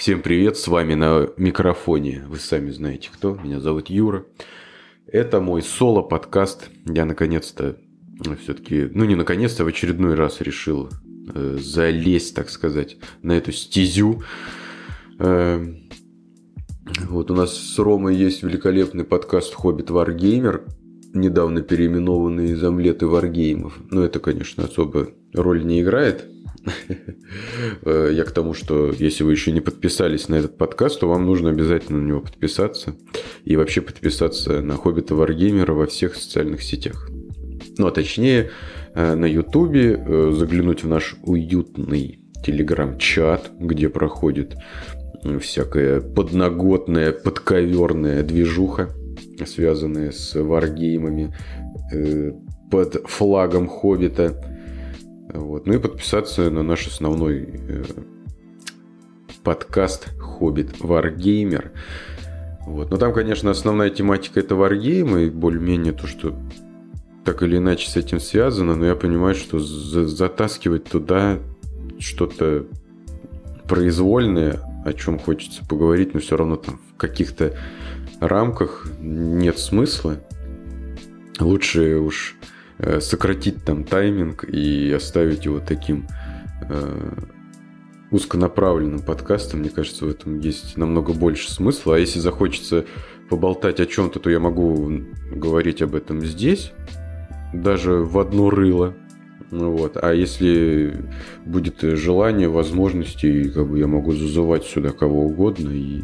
Всем привет, с вами на микрофоне. Вы сами знаете кто. Меня зовут Юра. Это мой соло-подкаст. Я наконец-то все-таки, ну не наконец-то, в очередной раз решил э, залезть, так сказать, на эту стезю. Э, вот у нас с Ромой есть великолепный подкаст «Хобби Варгеймер», недавно переименованный из омлеты Варгеймов. Но это, конечно, особо роль не играет. Э, я к тому, что если вы еще не подписались на этот подкаст, то вам нужно обязательно на него подписаться. И вообще подписаться на Хоббита Варгеймера во всех социальных сетях. Ну, а точнее, э, на Ютубе э, заглянуть в наш уютный телеграм-чат, где проходит всякая подноготная, подковерная движуха, связанная с варгеймами под флагом Хоббита. Вот. Ну и подписаться на наш основной э, подкаст «Хоббит Варгеймер». Вот. Но там, конечно, основная тематика это варгеймы, и более-менее то, что так или иначе с этим связано, но я понимаю, что за затаскивать туда что-то произвольное, о чем хочется поговорить, но все равно там в каких-то рамках нет смысла. Лучше уж сократить там тайминг и оставить его таким э, узконаправленным подкастом. Мне кажется, в этом есть намного больше смысла. А если захочется поболтать о чем-то, то я могу говорить об этом здесь, даже в одно рыло. Вот. А если будет желание, возможности, как бы я могу зазывать сюда кого угодно, и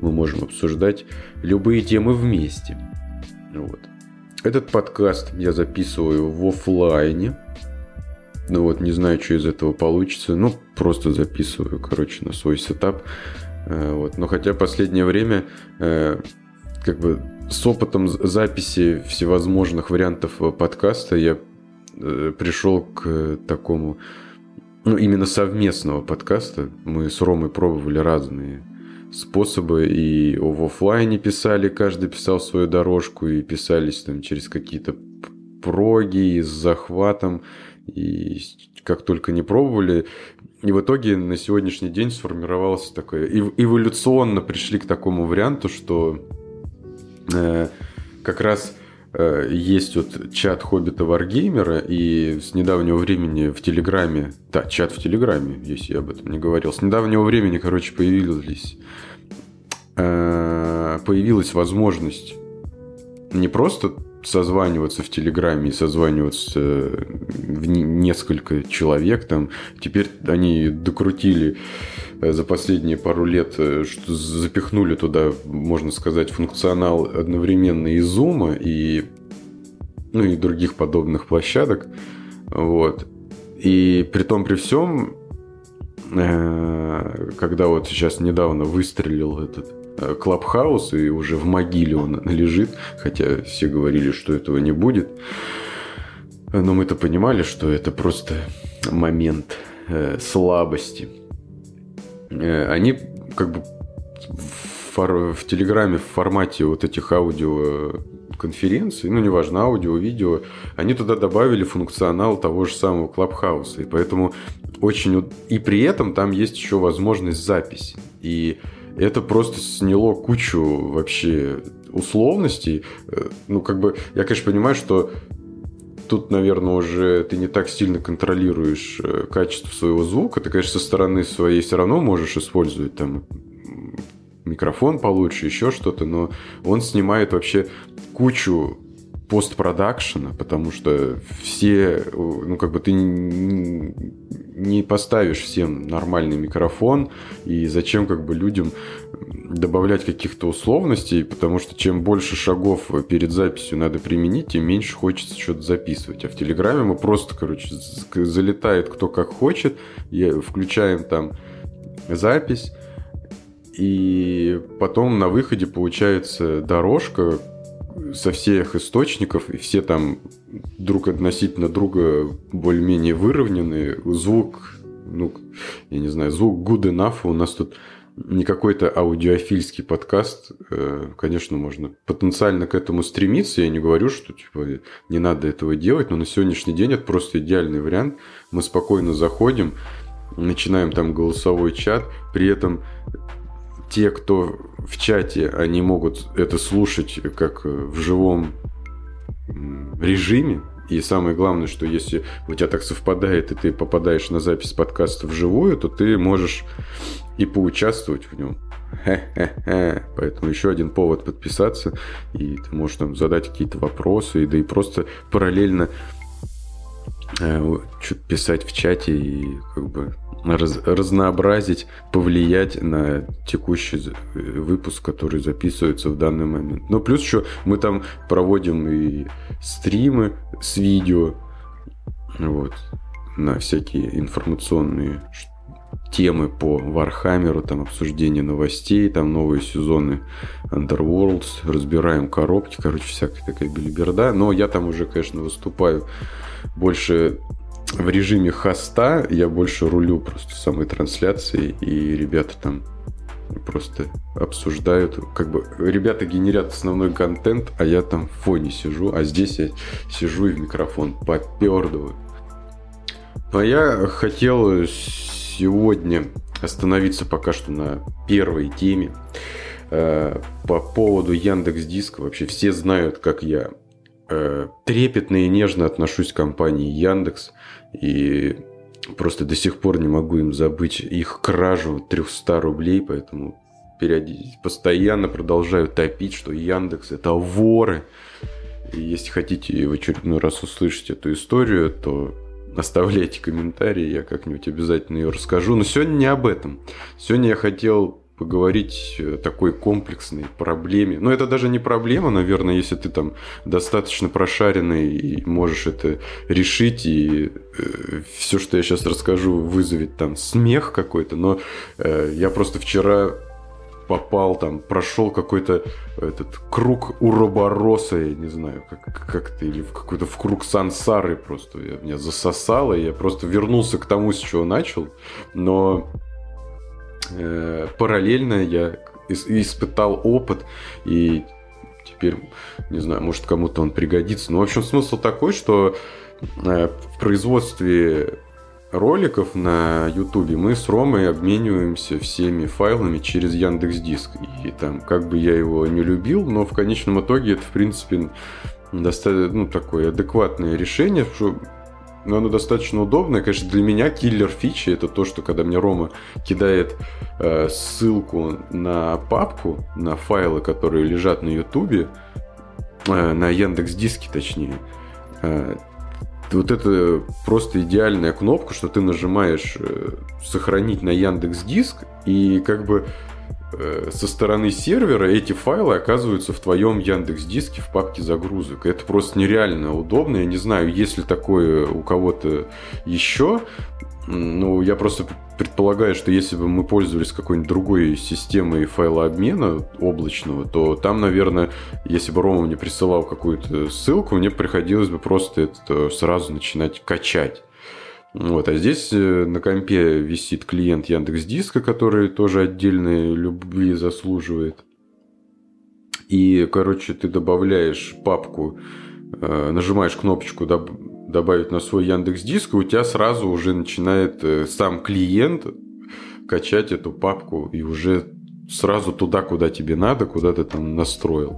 мы можем обсуждать любые темы вместе. Вот. Этот подкаст я записываю в офлайне. Ну вот, не знаю, что из этого получится. Ну, просто записываю, короче, на свой сетап. Э, вот. Но хотя последнее время э, как бы с опытом записи всевозможных вариантов подкаста я э, пришел к такому, ну, именно совместного подкаста. Мы с Ромой пробовали разные способы и в офлайне писали, каждый писал свою дорожку и писались там через какие-то проги с захватом и как только не пробовали. И в итоге на сегодняшний день сформировался такое... Эволюционно пришли к такому варианту, что э, как раз есть вот чат Хоббита Варгеймера, и с недавнего времени в Телеграме, да, чат в Телеграме, если я об этом не говорил, с недавнего времени, короче, появились, э, появилась возможность не просто созваниваться в Телеграме и созваниваться в несколько человек там. Теперь они докрутили э, за последние пару лет, э, что запихнули туда, можно сказать, функционал одновременно и Zoom, и, ну, и других подобных площадок. Вот. И при том, при всем, э, когда вот сейчас недавно выстрелил этот Э, Клабхаус, и уже в могиле он лежит, хотя все говорили, что этого не будет. Но мы-то понимали, что это просто момент э, слабости. Э, они как бы в, в Телеграме в формате вот этих аудио конференций, ну, неважно, аудио, видео, они туда добавили функционал того же самого Клабхауса. И поэтому очень... И при этом там есть еще возможность записи. И это просто сняло кучу вообще условностей. Э, ну, как бы, я, конечно, понимаю, что тут, наверное, уже ты не так сильно контролируешь э, качество своего звука. Ты, конечно, со стороны своей все равно можешь использовать там микрофон получше, еще что-то, но он снимает вообще кучу постпродакшена, потому что все, ну, как бы ты не поставишь всем нормальный микрофон, и зачем как бы людям добавлять каких-то условностей, потому что чем больше шагов перед записью надо применить, тем меньше хочется что-то записывать. А в Телеграме мы просто, короче, залетает кто как хочет, включаем там запись, и потом на выходе получается дорожка, со всех источников, и все там друг относительно друга более-менее выровнены. Звук, ну, я не знаю, звук good enough. У нас тут не какой-то аудиофильский подкаст. Э, конечно, можно потенциально к этому стремиться. Я не говорю, что типа, не надо этого делать, но на сегодняшний день это просто идеальный вариант. Мы спокойно заходим, начинаем там голосовой чат, при этом те, кто в чате, они могут это слушать как в живом режиме, и самое главное, что если у тебя так совпадает, и ты попадаешь на запись подкаста вживую, то ты можешь и поучаствовать в нем. Хе-хе-хе. Поэтому еще один повод подписаться, и ты можешь там задать какие-то вопросы, и да и просто параллельно э, что-то писать в чате и как бы раз, разнообразить, повлиять на текущий выпуск, который записывается в данный момент. Ну, плюс еще мы там проводим и стримы с видео, вот, на всякие информационные темы по Вархаммеру, там обсуждение новостей, там новые сезоны Underworlds, разбираем коробки, короче, всякая такая белиберда. Но я там уже, конечно, выступаю больше в режиме хоста, я больше рулю просто самой трансляцией, и ребята там просто обсуждают. Как бы ребята генерят основной контент, а я там в фоне сижу, а здесь я сижу и в микрофон попердываю. А я хотел сегодня остановиться пока что на первой теме э, по поводу Яндекс Диска. Вообще все знают, как я э, трепетно и нежно отношусь к компании Яндекс. И просто до сих пор не могу им забыть их кражу 300 рублей, поэтому периодически, постоянно продолжаю топить, что Яндекс это воры. И если хотите в очередной раз услышать эту историю, то оставляйте комментарии, я как-нибудь обязательно ее расскажу. Но сегодня не об этом. Сегодня я хотел поговорить о такой комплексной проблеме. Но это даже не проблема, наверное, если ты там достаточно прошаренный и можешь это решить, и э, все, что я сейчас расскажу, вызовет там смех какой-то. Но э, я просто вчера попал там, прошел какой-то этот круг уробороса, я не знаю, как, как ты, или в какой-то в круг сансары просто. Я, меня засосало, я просто вернулся к тому, с чего начал. Но э, параллельно я испытал опыт, и теперь, не знаю, может кому-то он пригодится. Но, в общем, смысл такой, что э, в производстве роликов на Ютубе мы с Ромой обмениваемся всеми файлами через Яндекс Диск. И там, как бы я его не любил, но в конечном итоге это, в принципе, достаточно ну, такое адекватное решение, что но оно достаточно удобное. Конечно, для меня киллер фичи это то, что когда мне Рома кидает э, ссылку на папку, на файлы, которые лежат на Ютубе, э, на Яндекс Диске точнее, э, вот это просто идеальная кнопка, что ты нажимаешь э, сохранить на Яндекс Диск и как бы э, со стороны сервера эти файлы оказываются в твоем Яндекс Диске в папке загрузок. Это просто нереально удобно. Я не знаю, есть ли такое у кого-то еще. Ну, я просто предполагаю, что если бы мы пользовались какой-нибудь другой системой файлообмена облачного, то там, наверное, если бы Рома мне присылал какую-то ссылку, мне приходилось бы просто это сразу начинать качать. Вот, а здесь э, на компе висит клиент Яндекс Диска, который тоже отдельной любви заслуживает. И, короче, ты добавляешь папку, э, нажимаешь кнопочку добавить на свой Яндекс Диск, у тебя сразу уже начинает э, сам клиент качать эту папку и уже сразу туда, куда тебе надо, куда ты там настроил.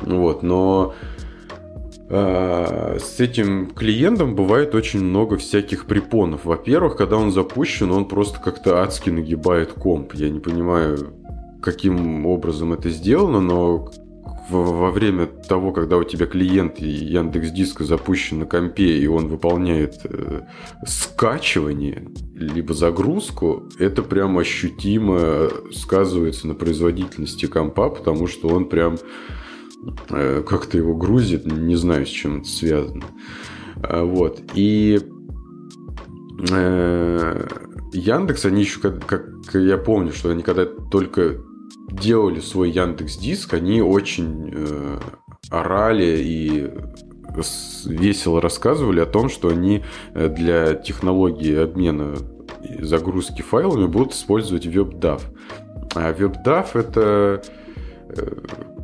Вот, но а, с этим клиентом бывает очень много всяких препонов. Во-первых, когда он запущен, он просто как-то адски нагибает комп. Я не понимаю, каким образом это сделано, но во время того, когда у тебя клиент Яндекс Диска запущен на компе, и он выполняет э, скачивание, либо загрузку, это прям ощутимо сказывается на производительности компа, потому что он прям э, как-то его грузит, не знаю, с чем это связано. А, вот. И э, Яндекс, они еще, как, как я помню, что они когда только делали свой Яндекс Диск, они очень э, орали и весело рассказывали о том, что они э, для технологии обмена загрузки файлами будут использовать WebDAV. А WebDAV это э,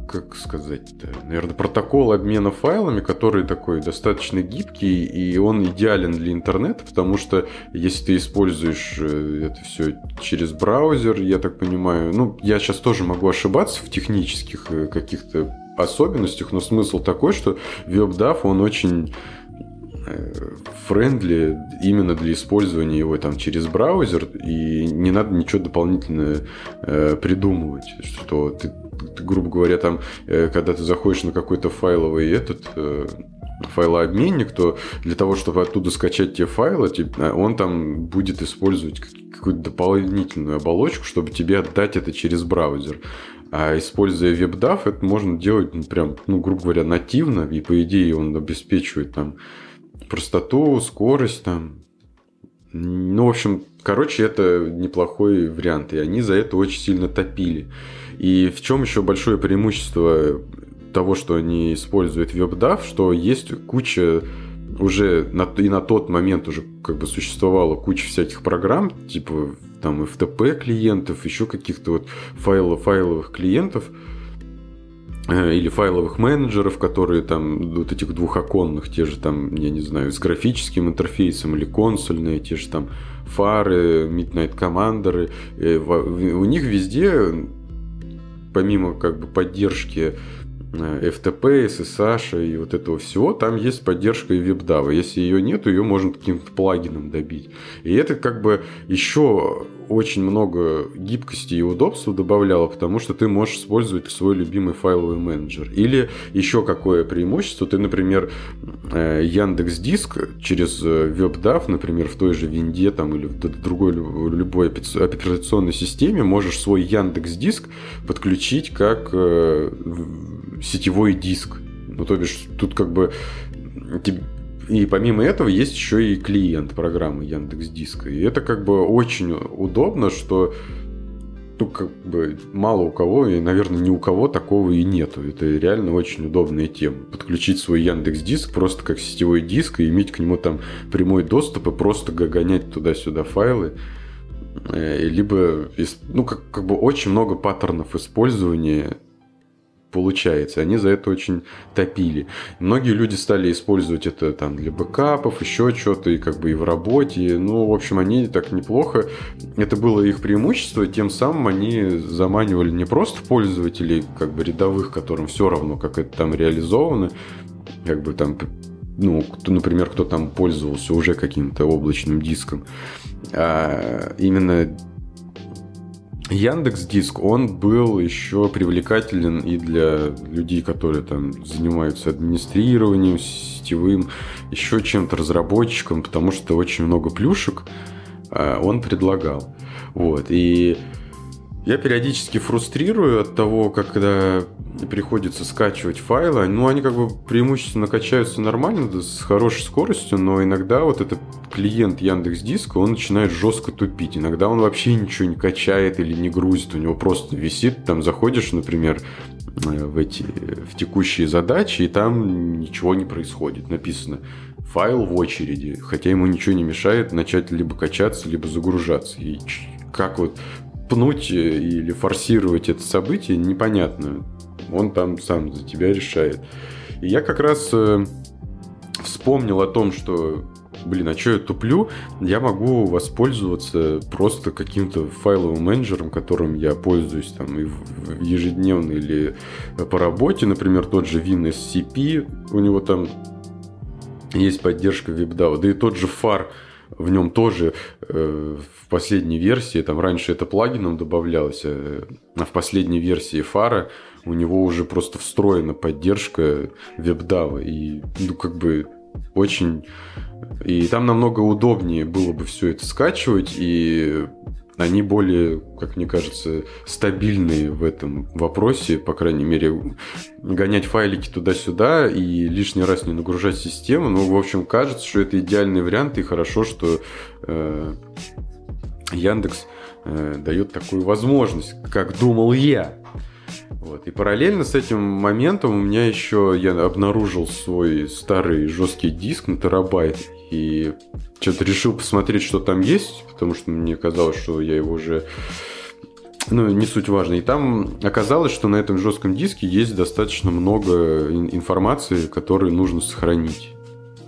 как сказать-то, наверное, протокол обмена файлами, который такой достаточно гибкий, и он идеален для интернета, потому что если ты используешь э, это все через браузер, я так понимаю, ну, я сейчас тоже могу ошибаться в технических э, каких-то особенностях, но смысл такой, что WebDAV, он очень френдли именно для использования его там через браузер, и не надо ничего дополнительно э, придумывать, что ты, ты, грубо говоря, там, э, когда ты заходишь на какой-то файловый этот э, файлообменник, то для того, чтобы оттуда скачать те файлы, он там будет использовать какую-то дополнительную оболочку, чтобы тебе отдать это через браузер. А используя WebDAV, это можно делать ну, прям, ну, грубо говоря, нативно, и по идее он обеспечивает там простоту, скорость там. Ну, в общем, короче, это неплохой вариант, и они за это очень сильно топили. И в чем еще большое преимущество того, что они используют WebDAV, что есть куча уже на, и на тот момент уже как бы существовала куча всяких программ, типа там FTP клиентов, еще каких-то вот файлов, файловых клиентов, или файловых менеджеров, которые там, вот этих двухоконных, те же там, я не знаю, с графическим интерфейсом или консольные, те же там фары, Midnight Commander, э, у них везде, помимо как бы поддержки Э, FTP, SSH и вот этого всего, там есть поддержка и WebDAV. Если ее нет, ее можно каким-то плагином добить. И это как бы еще очень много гибкости и удобства добавляло, потому что ты можешь использовать свой любимый файловый менеджер. Или еще какое преимущество, ты, например, э, Яндекс Диск через э, WebDAV, например, в той же Винде там, или в другой любой операционной системе можешь свой Яндекс Диск подключить как сетевой диск. Ну, то бишь, тут как бы... И помимо этого есть еще и клиент программы Яндекс Диска. И это как бы очень удобно, что ну, как бы мало у кого, и, наверное, ни у кого такого и нету. Это реально очень удобная тема. Подключить свой Яндекс Диск просто как сетевой диск и иметь к нему там прямой доступ и просто гонять туда-сюда файлы. Э, либо, ну, как, как бы очень много паттернов использования получается. Они за это очень топили. Многие люди стали использовать это там для бэкапов, еще что-то, и как бы и в работе. Ну, в общем, они так неплохо. Это было их преимущество, тем самым они заманивали не просто пользователей, как бы рядовых, которым все равно, как это там реализовано, как бы там ну, кто, например, кто там пользовался уже каким-то облачным диском, а именно Яндекс Диск, он был еще привлекателен и для людей, которые там занимаются администрированием сетевым, еще чем-то разработчиком, потому что очень много плюшек а, он предлагал. Вот. И я периодически фрустрирую от того, когда приходится скачивать файлы. Ну, они как бы преимущественно качаются нормально, с хорошей скоростью, но иногда вот этот клиент Яндекс Диска, он начинает жестко тупить. Иногда он вообще ничего не качает или не грузит, у него просто висит, там заходишь, например, в эти в текущие задачи, и там ничего не происходит. Написано файл в очереди, хотя ему ничего не мешает начать либо качаться, либо загружаться. И как вот пнуть или форсировать это событие, непонятно. Он там сам за тебя решает. И я как раз э, вспомнил о том, что блин, а что я туплю? Я могу воспользоваться просто каким-то файловым менеджером, которым я пользуюсь там и в ежедневно или по работе, например, тот же WinSCP, у него там есть поддержка WebDAV, да и тот же фар, в нем тоже э, в последней версии, там раньше это плагином добавлялось, э, а в последней версии фара у него уже просто встроена поддержка WebDAV. И, ну, как бы очень... И там намного удобнее было бы все это скачивать, и они более, как мне кажется, стабильные в этом вопросе, по крайней мере, гонять файлики туда-сюда и лишний раз не нагружать систему. Ну, в общем, кажется, что это идеальный вариант, и хорошо, что э, Яндекс э, дает такую возможность, как думал я. Вот. И параллельно с этим моментом у меня еще я обнаружил свой старый жесткий диск на терабайт и что-то решил посмотреть, что там есть, потому что мне казалось, что я его уже ну, не суть важно. И там оказалось, что на этом жестком диске есть достаточно много информации, которую нужно сохранить.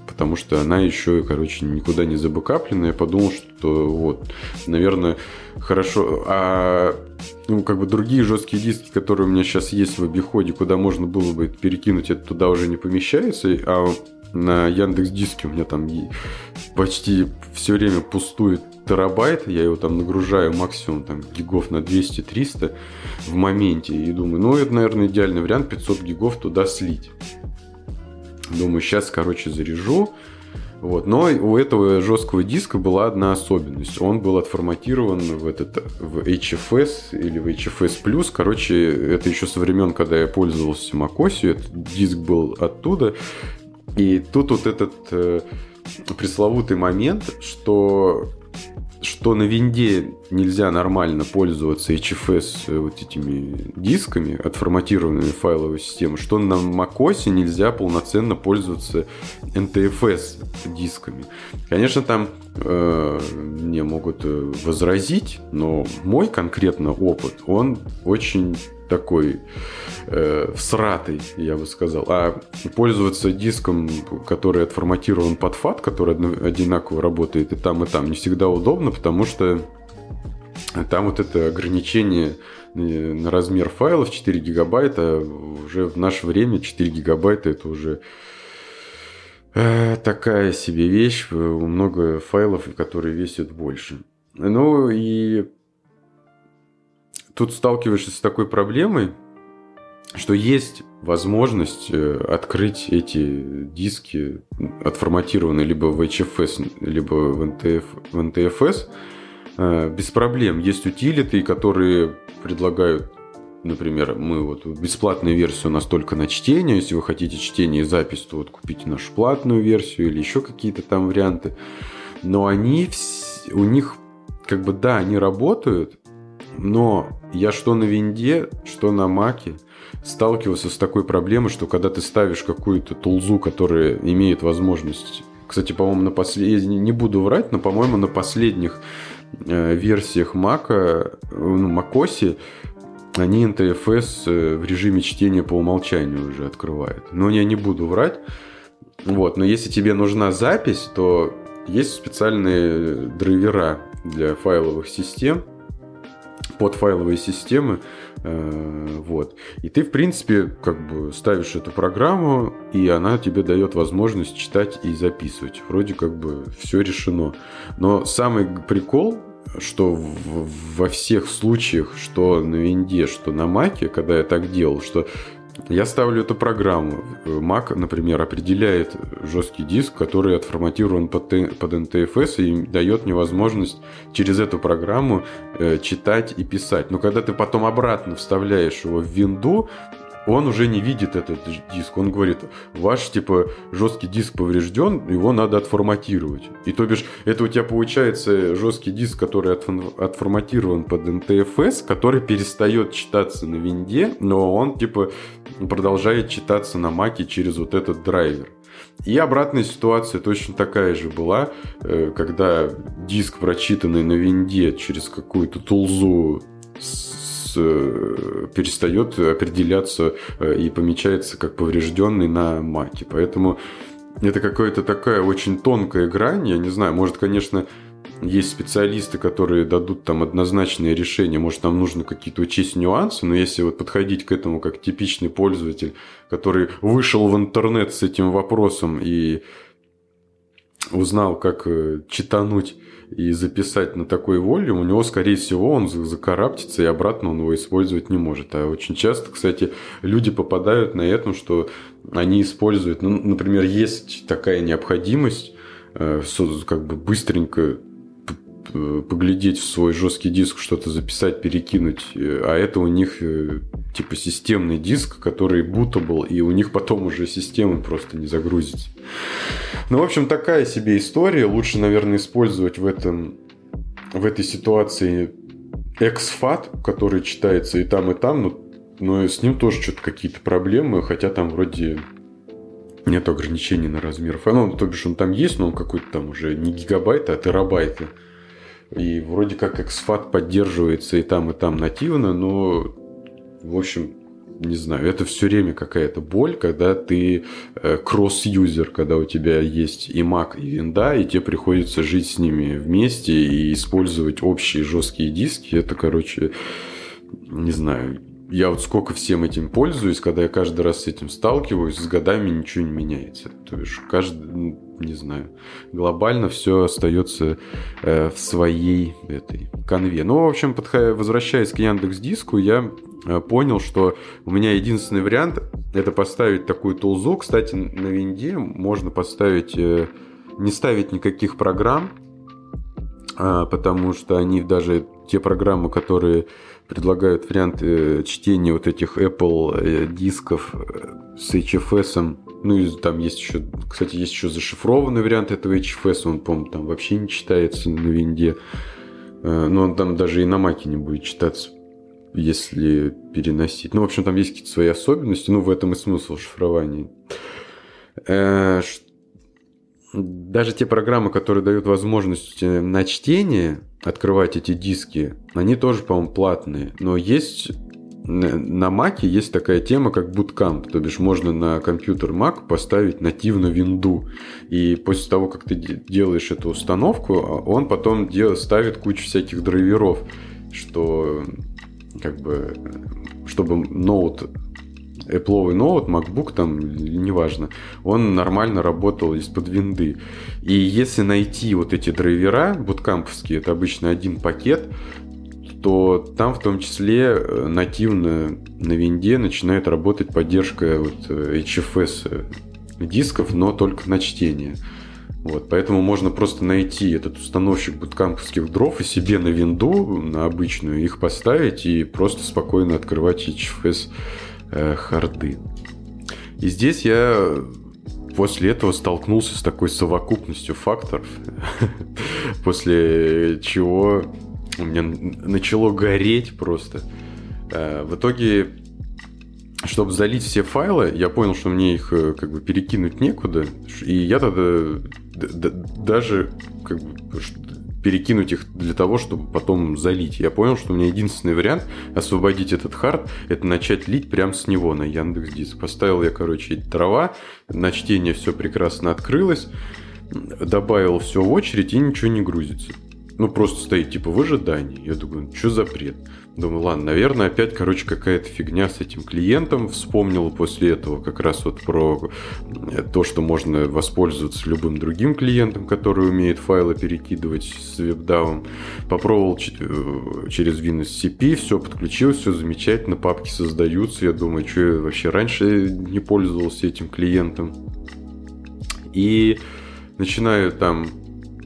Потому что она еще, короче, никуда не забэкаплена. Я подумал, что вот, наверное, хорошо. А ну, как бы другие жесткие диски, которые у меня сейчас есть в обиходе, куда можно было бы перекинуть, это туда уже не помещается. А на Яндекс Диске у меня там почти все время пустует терабайт, я его там нагружаю максимум там гигов на 200-300 в моменте и думаю, ну это, наверное, идеальный вариант 500 гигов туда слить. Думаю, сейчас, короче, заряжу. Вот. Но у этого жесткого диска была одна особенность. Он был отформатирован в, этот, в HFS или в HFS+. Короче, это еще со времен, когда я пользовался macOS. Этот диск был оттуда. И тут вот этот э, пресловутый момент, что что на винде нельзя нормально пользоваться HFS э, вот этими дисками, отформатированными файловой системой, что на macOS нельзя полноценно пользоваться NTFS дисками. Конечно, там мне могут э, возразить, но мой конкретно опыт, он очень такой э, всратый, я бы сказал. А пользоваться диском, который отформатирован под FAT, который одинаково работает и там, и там, не всегда удобно, потому что там вот это ограничение э, на размер файлов 4 гигабайта уже в наше время 4 гигабайта это уже э, такая себе вещь, много файлов, которые весят больше. Ну и тут сталкиваешься с такой проблемой, что есть возможность э, открыть эти диски, отформатированные либо в HFS, либо в, NTF, в NTFS, э, без проблем. Есть утилиты, которые предлагают, например, мы вот бесплатную версию у нас только на чтение. Если вы хотите чтение и запись, то вот купите нашу платную версию или еще какие-то там варианты. Но они, у них как бы да, они работают, но я что на винде, что на маке сталкивался с такой проблемой, что когда ты ставишь какую-то тулзу, которая имеет возможность... Кстати, по-моему, на послед... не буду врать, но, по-моему, на последних э, версиях Мака, ну, Макоси, они NTFS э, в режиме чтения по умолчанию уже открывают. Но я не буду врать. Вот, но если тебе нужна запись, то есть специальные драйвера для файловых систем, под файловые системы. Э, вот. И ты, в принципе, как бы ставишь эту программу, и она тебе дает возможность читать и записывать. Вроде как бы все решено. Но самый прикол, что в, во всех случаях, что на винде, что на маке, когда я так делал, что я ставлю эту программу. Mac, например, определяет жесткий диск, который отформатирован под, под NTFS и дает мне возможность через эту программу э, читать и писать. Но когда ты потом обратно вставляешь его в винду, он уже не видит этот диск. Он говорит, ваш, типа, жесткий диск поврежден, его надо отформатировать. И то бишь, это у тебя получается жесткий диск, который отформатирован под NTFS, который перестает читаться на винде, но он, типа, продолжает читаться на маке через вот этот драйвер. И обратная ситуация точно такая же была, э, когда диск, прочитанный на винде через какую-то тулзу Э, перестает определяться э, и помечается как поврежденный на маке. Поэтому это какая-то такая очень тонкая грань. Я не знаю, может, конечно, есть специалисты, которые дадут там однозначное решение, может, нам нужно какие-то учесть нюансы, но если вот подходить к этому как типичный пользователь, который вышел в интернет с этим вопросом и узнал, как э, читануть и записать на такой волюм, у него, скорее всего, он закараптится, и обратно он его использовать не может. А очень часто, кстати, люди попадают на этом, что они используют, ну, например, есть такая необходимость э, как бы быстренько поглядеть в свой жесткий диск, что-то записать, перекинуть, э, а это у них э, типа системный диск, который bootable, и у них потом уже система просто не загрузится. Ну, в общем, такая себе история. Лучше, наверное, использовать в этом в этой ситуации XFAT, который читается и там, и там, но, но с ним тоже что-то какие-то проблемы, хотя там вроде нет ограничений на размер файла. Ну, то бишь он там есть, но он какой-то там уже не гигабайт, а терабайты. И вроде как XFAT поддерживается и там, и там нативно, но, в общем, не знаю, это все время какая-то боль, когда ты э, кросс-юзер, когда у тебя есть и Mac, и винда, и тебе приходится жить с ними вместе и использовать общие жесткие диски. Это, короче, не знаю, я вот сколько всем этим пользуюсь, когда я каждый раз с этим сталкиваюсь, с годами ничего не меняется. То есть каждый, не знаю, глобально все остается э, в своей этой конве. Ну, в общем, подходя, возвращаясь к Яндекс Диску, я э, понял, что у меня единственный вариант это поставить такую тулзу. Кстати, на винде можно поставить, э, не ставить никаких программ, э, потому что они даже те программы, которые предлагают варианты э, чтения вот этих Apple э, дисков э, с HFS. Ну и там есть еще, кстати, есть еще зашифрованный вариант этого HFS, он, по-моему, там вообще не читается на винде. Но он там даже и на маке не будет читаться, если переносить. Ну, в общем, там есть какие-то свои особенности, ну, в этом и смысл шифрования даже те программы, которые дают возможность на чтение открывать эти диски, они тоже, по-моему, платные. Но есть на Маке есть такая тема, как Bootcamp, то бишь можно на компьютер Mac поставить нативно винду. И после того, как ты делаешь эту установку, а, он потом дел, ставит кучу всяких драйверов, что как бы чтобы ноут Apple ноут, MacBook, там, неважно, он нормально работал из-под винды. И если найти вот эти драйвера буткамповские, это обычно один пакет, то там в том числе э, нативно на винде начинает работать поддержка вот э, HFS э, дисков, но только на чтение. Вот, поэтому можно просто найти этот установщик буткамповских дров и себе на винду, на обычную, их поставить и просто спокойно открывать HFS э, харды. И здесь я после этого столкнулся с такой совокупностью факторов, после чего у меня начало гореть просто. Э, в итоге, чтобы залить все файлы, я понял, что мне их э, как бы перекинуть некуда, и я тогда даже как бы перекинуть их для того, чтобы потом залить. Я понял, что у меня единственный вариант освободить этот хард, это начать лить прямо с него на Яндекс Диск. Поставил я, короче, дрова, на чтение все прекрасно открылось, добавил все в очередь и ничего не грузится. Ну, просто стоит типа в ожидании. Я думаю, что за бред? Думаю, ладно, наверное, опять, короче, какая-то фигня с этим клиентом. Вспомнил после этого как раз вот про э, то, что можно воспользоваться любым другим клиентом, который умеет файлы перекидывать с вебдавом. Попробовал э, через WinSCP, все подключил, все замечательно, папки создаются. Я думаю, что я вообще раньше не пользовался этим клиентом. И начинаю там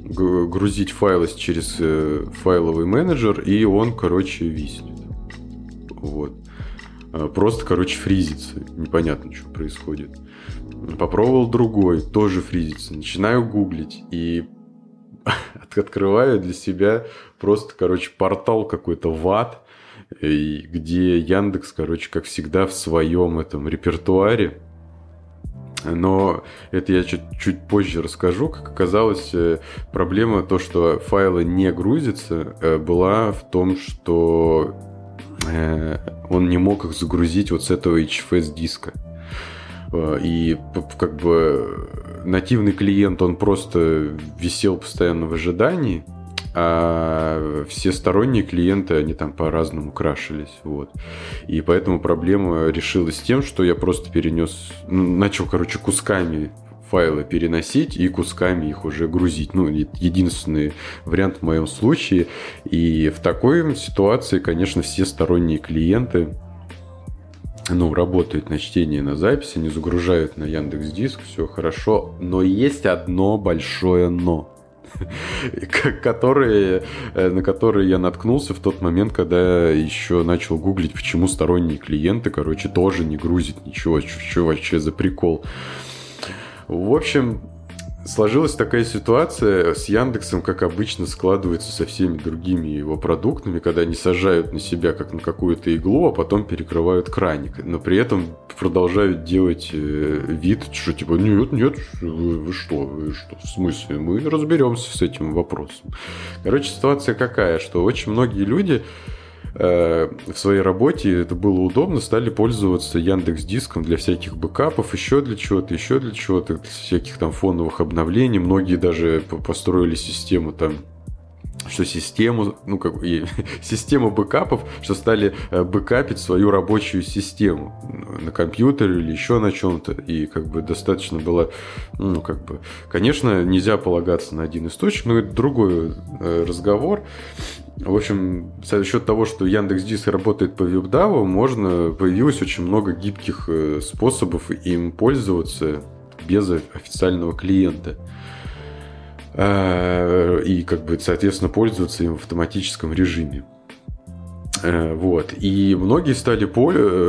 грузить файлы через э, файловый менеджер, и он, короче, виснет. Вот. А, просто, короче, фризится. Непонятно, что происходит. Попробовал другой, тоже фризится. Начинаю гуглить и открываю для себя просто, короче, портал какой-то в ад, где Яндекс, короче, как всегда в своем этом репертуаре но это я чуть, чуть позже расскажу. Как оказалось, э, проблема то, что файлы не грузятся, э, была в том, что э, он не мог их загрузить вот с этого HFS диска. И как бы нативный клиент, он просто висел постоянно в ожидании, а все сторонние клиенты, они там по-разному крашились, вот. И поэтому проблема решилась тем, что я просто перенес, ну, начал, короче, кусками файлы переносить и кусками их уже грузить. Ну, единственный вариант в моем случае. И в такой ситуации, конечно, все сторонние клиенты ну, работают на чтение, на запись, они загружают на Яндекс Диск, все хорошо, но есть одно большое но. которые, э, на которые я наткнулся в тот момент, когда еще начал гуглить, почему сторонние клиенты, короче, тоже не грузят ничего, что вообще за прикол. В общем, сложилась такая ситуация с Яндексом, как обычно складывается со всеми другими его продуктами, когда они сажают на себя как на какую-то иглу, а потом перекрывают краник, но при этом продолжают делать э, вид, что типа нет, нет, вы, что, вы что, в смысле, мы разберемся с этим вопросом. Короче, ситуация какая, что очень многие люди Э, в своей работе это было удобно, стали пользоваться Яндекс Диском для всяких бэкапов, еще для чего-то, еще для чего-то, всяких там фоновых обновлений. Многие даже построили систему там что систему, ну как и, систему бэкапов, что стали э, бэкапить свою рабочую систему на компьютере или еще на чем-то. И как бы достаточно было, ну как бы, конечно, нельзя полагаться на один источник, но это другой э, разговор. В общем, за счет того, что Яндекс Диск работает по WebDAV, можно появилось очень много гибких э, способов им пользоваться без официального клиента. Э, и, как бы, соответственно, пользоваться им в автоматическом режиме. Э, вот. И многие стали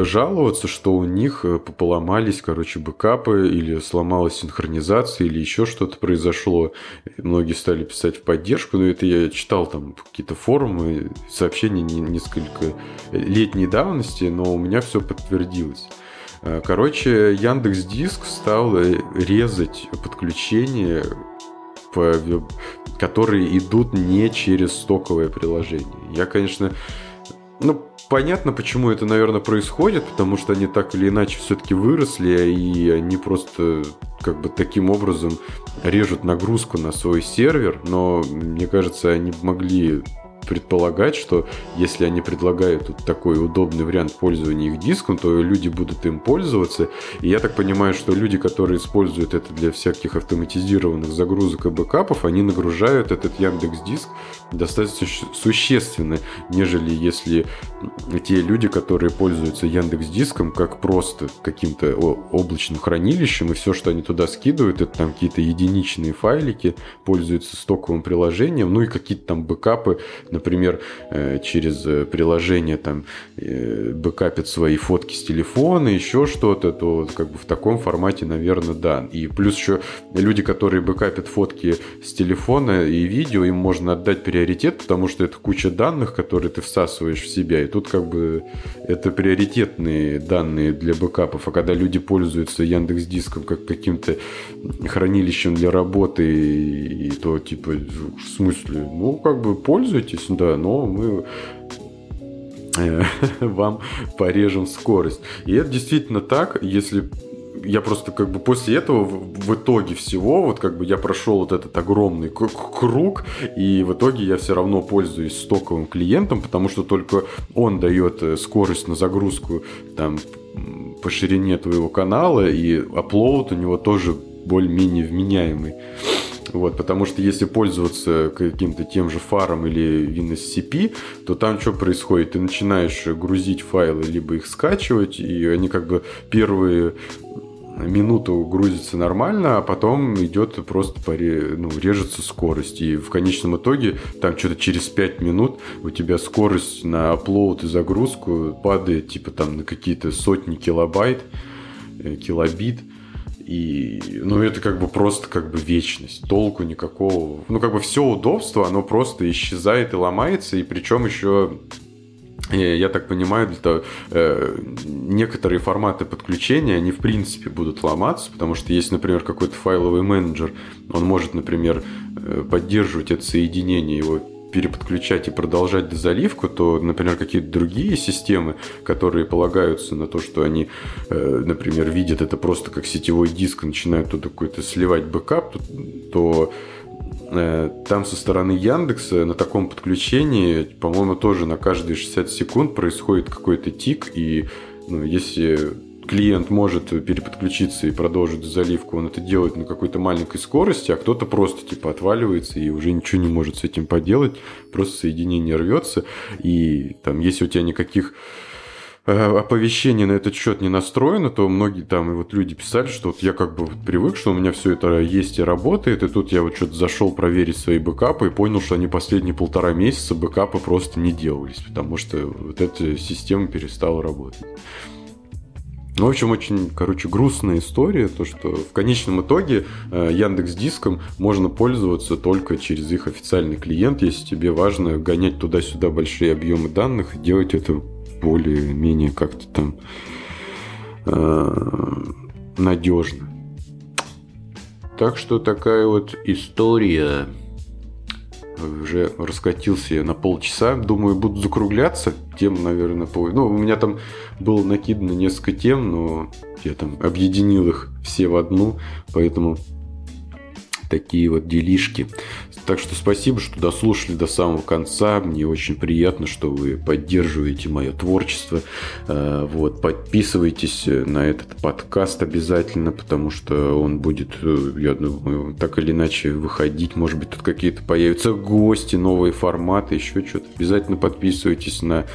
жаловаться, что у них э, поломались, короче, бэкапы, или сломалась синхронизация, или еще что-то произошло. Многие стали писать в поддержку, но это я читал там какие-то форумы, сообщения несколько летней давности, но у меня все подтвердилось. Э, короче, Яндекс Диск стал резать подключение, которые идут не через стоковое приложение. Я, конечно, ну, понятно, почему это, наверное, происходит, потому что они так или иначе все-таки выросли, и они просто как бы таким образом режут нагрузку на свой сервер, но мне кажется, они могли предполагать, что если они предлагают тут такой удобный вариант пользования их диском, то люди будут им пользоваться. И я так понимаю, что люди, которые используют это для всяких автоматизированных загрузок и бэкапов, они нагружают этот Яндекс Диск достаточно существенно, нежели если те люди, которые пользуются Яндекс Диском как просто каким-то облачным хранилищем, и все, что они туда скидывают, это там какие-то единичные файлики, пользуются стоковым приложением, ну и какие-то там бэкапы например, э, через э, приложение там э, бэкапит свои фотки с телефона, еще что-то, то как бы в таком формате, наверное, да. И плюс еще люди, которые бэкапят фотки с телефона и видео, им можно отдать приоритет, потому что это куча данных, которые ты всасываешь в себя. И тут как бы это приоритетные данные для бэкапов. А когда люди пользуются Яндекс Диском как каким-то хранилищем для работы, и то типа в смысле, ну как бы пользуйтесь, да, но мы э, вам порежем скорость. И это действительно так, если я просто как бы после этого в, итоге всего, вот как бы я прошел вот этот огромный круг, и в итоге я все равно пользуюсь стоковым клиентом, потому что только он дает э, скорость на загрузку там по ширине твоего канала, и upload у него тоже более-менее вменяемый. Вот, потому что если пользоваться каким-то тем же фаром или WinSCP, то там что происходит? Ты начинаешь грузить файлы, либо их скачивать, и они как бы первые минуту грузится нормально, а потом идет просто поре... ну, режется скорость. И в конечном итоге там что-то через 5 минут у тебя скорость на upload и загрузку падает типа там на какие-то сотни килобайт, э, килобит. И, ну, это как бы просто как бы вечность, толку никакого. Ну, как бы все удобство, оно просто исчезает и ломается, и причем еще я так понимаю, для того, э, некоторые форматы подключения, они в принципе будут ломаться, потому что есть, например, какой-то файловый менеджер, он может, например, э, поддерживать это соединение, его переподключать и продолжать дозаливку, то, например, какие-то другие системы, которые полагаются на то, что они, э, например, видят это просто как сетевой диск начинают туда какой-то сливать бэкап, то, то э, там со стороны Яндекса на таком подключении, по-моему, тоже на каждые 60 секунд происходит какой-то тик, и ну, если клиент может переподключиться и продолжить заливку, он это делает на какой-то маленькой скорости, а кто-то просто типа отваливается и уже ничего не может с этим поделать, просто соединение рвется, и там, если у тебя никаких э, оповещений на этот счет не настроено, то многие там и вот люди писали, что вот я как бы привык, что у меня все это есть и работает, и тут я вот что-то зашел проверить свои бэкапы и понял, что они последние полтора месяца бэкапы просто не делались, потому что вот эта система перестала работать. Ну, в общем, очень, короче, грустная история, то, что в конечном итоге э, Яндекс Диском можно пользоваться только через их официальный клиент, если тебе важно гонять туда-сюда большие объемы данных и делать это более-менее как-то там э, надежно. Так что такая вот история. Уже раскатился я на полчаса. Думаю, буду закругляться. Тем, наверное, по... Ну, у меня там было накидано несколько тем, но я там объединил их все в одну. Поэтому такие вот делишки. Так что спасибо, что дослушали до самого конца. Мне очень приятно, что вы поддерживаете мое творчество. Э, вот, подписывайтесь на этот подкаст обязательно, потому что он будет, э, я думаю, так или иначе выходить. Может быть, тут какие-то появятся гости, новые форматы, еще что-то. Обязательно подписывайтесь на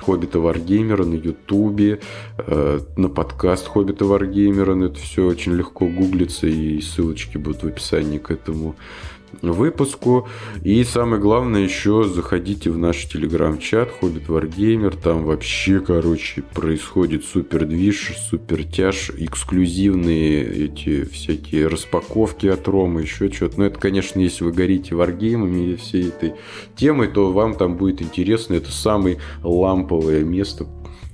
Хоббита Варгеймера на Ютубе, э, на подкаст Хоббита Варгеймера. Это все очень легко гуглится, и ссылочки будут в описании к этому выпуску. И самое главное, еще заходите в наш телеграм-чат Хоббит Варгеймер. Там вообще, короче, происходит супер движ, супер тяж, эксклюзивные эти всякие распаковки от Рома, еще что-то. Но это, конечно, если вы горите варгеймами и всей этой темой, то вам там будет интересно. Это самое ламповое место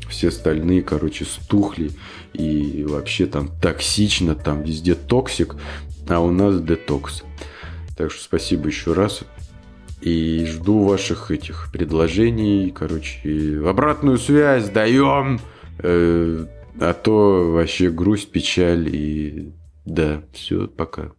все остальные, короче, стухли и вообще там токсично, там везде токсик, а у нас детокс. Так что спасибо еще раз. И жду ваших этих предложений. Короче, обратную связь даем. Э, а то вообще грусть, печаль и... Да, все, пока.